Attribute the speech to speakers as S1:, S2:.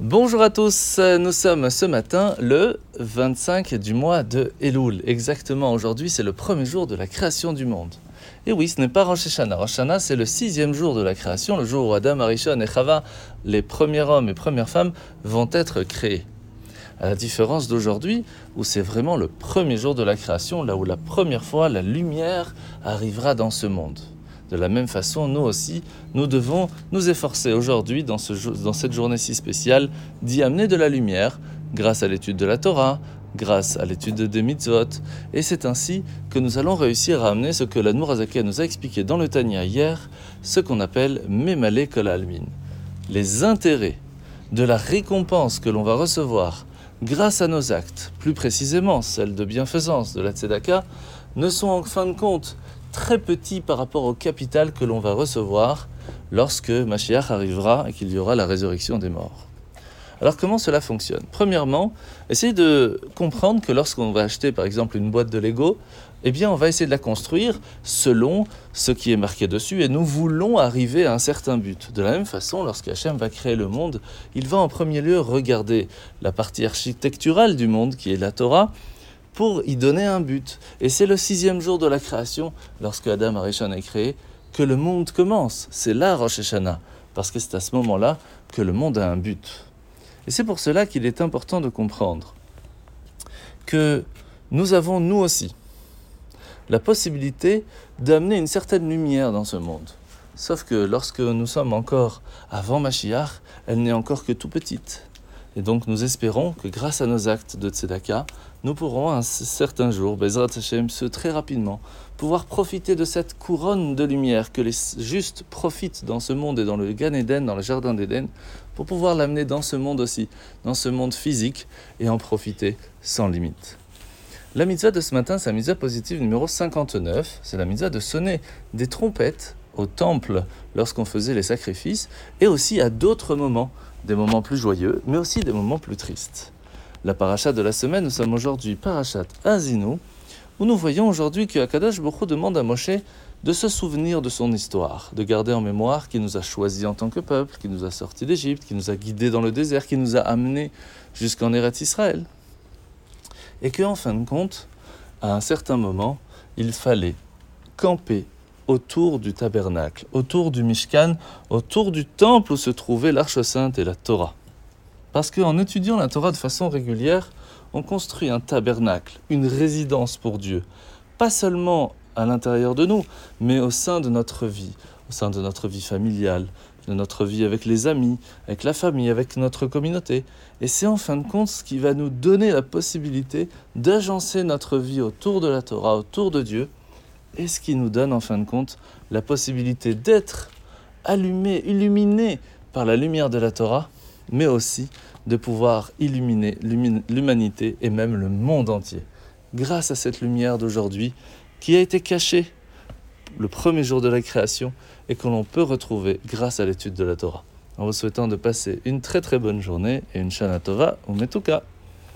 S1: Bonjour à tous, nous sommes ce matin le 25 du mois de Elul. Exactement, aujourd'hui c'est le premier jour de la création du monde. Et oui, ce n'est pas Rosh Hashanah. Rosh Hashanah, c'est le sixième jour de la création, le jour où Adam, Arishon et Chava, les premiers hommes et premières femmes, vont être créés. À la différence d'aujourd'hui, où c'est vraiment le premier jour de la création, là où la première fois la lumière arrivera dans ce monde. De la même façon, nous aussi, nous devons nous efforcer aujourd'hui, dans, cette journée si spéciale, d'y amener de la lumière grâce à l'étude de la Torah, grâce à l'étude des mitzvot. Et c'est ainsi que nous allons réussir à amener ce que la Nourazakia nous a expliqué dans le Tania hier, ce qu'on appelle Memale Kol Almin. Les intérêts de la récompense que l'on va recevoir grâce à nos actes, plus précisément celle de bienfaisance de la Tzedaka, ne sont en fin de compte très petit par rapport au capital que l'on va recevoir lorsque Mashiach arrivera et qu'il y aura la résurrection des morts. Alors comment cela fonctionne? Premièrement, essayez de comprendre que lorsqu'on va acheter par exemple une boîte de Lego, eh bien on va essayer de la construire selon ce qui est marqué dessus et nous voulons arriver à un certain but. De la même façon, lorsque Hachem va créer le monde, il va en premier lieu regarder la partie architecturale du monde qui est la Torah pour y donner un but. Et c'est le sixième jour de la création, lorsque Adam Arishon est créé, que le monde commence. C'est là Rosh Hashanah, parce que c'est à ce moment-là que le monde a un but. Et c'est pour cela qu'il est important de comprendre que nous avons, nous aussi, la possibilité d'amener une certaine lumière dans ce monde. Sauf que lorsque nous sommes encore avant Mashiach, elle n'est encore que tout petite. Et donc nous espérons que grâce à nos actes de Tzedaka, nous pourrons un certain jour, Bezrat Hashem, ce très rapidement, pouvoir profiter de cette couronne de lumière que les justes profitent dans ce monde et dans le Gan Eden, dans le Jardin d'Éden, pour pouvoir l'amener dans ce monde aussi, dans ce monde physique, et en profiter sans limite. La mitzvah de ce matin, c'est la mitzvah positive numéro 59, c'est la mitzvah de sonner des trompettes au temple lorsqu'on faisait les sacrifices, et aussi à d'autres moments des moments plus joyeux, mais aussi des moments plus tristes. La paracha de la semaine, nous sommes aujourd'hui parachat Azinu, où nous voyons aujourd'hui que Akadash Boko demande à Moshe de se souvenir de son histoire, de garder en mémoire qu'il nous a choisis en tant que peuple, qui nous a sortis d'Égypte, qui nous a guidés dans le désert, qui nous a amenés jusqu'en Eretz Israël. Et qu'en fin de compte, à un certain moment, il fallait camper autour du tabernacle, autour du Mishkan, autour du temple où se trouvait l'Arche sainte et la Torah. Parce qu'en étudiant la Torah de façon régulière, on construit un tabernacle, une résidence pour Dieu, pas seulement à l'intérieur de nous, mais au sein de notre vie, au sein de notre vie familiale, de notre vie avec les amis, avec la famille, avec notre communauté. Et c'est en fin de compte ce qui va nous donner la possibilité d'agencer notre vie autour de la Torah, autour de Dieu, et ce qui nous donne en fin de compte la possibilité d'être allumé, illuminé par la lumière de la Torah, mais aussi de pouvoir illuminer l'humanité et même le monde entier? Grâce à cette lumière d'aujourd'hui qui a été cachée le premier jour de la création et que l'on peut retrouver grâce à l'étude de la Torah. En vous souhaitant de passer une très très bonne journée et une Shana Tova ou Metuka.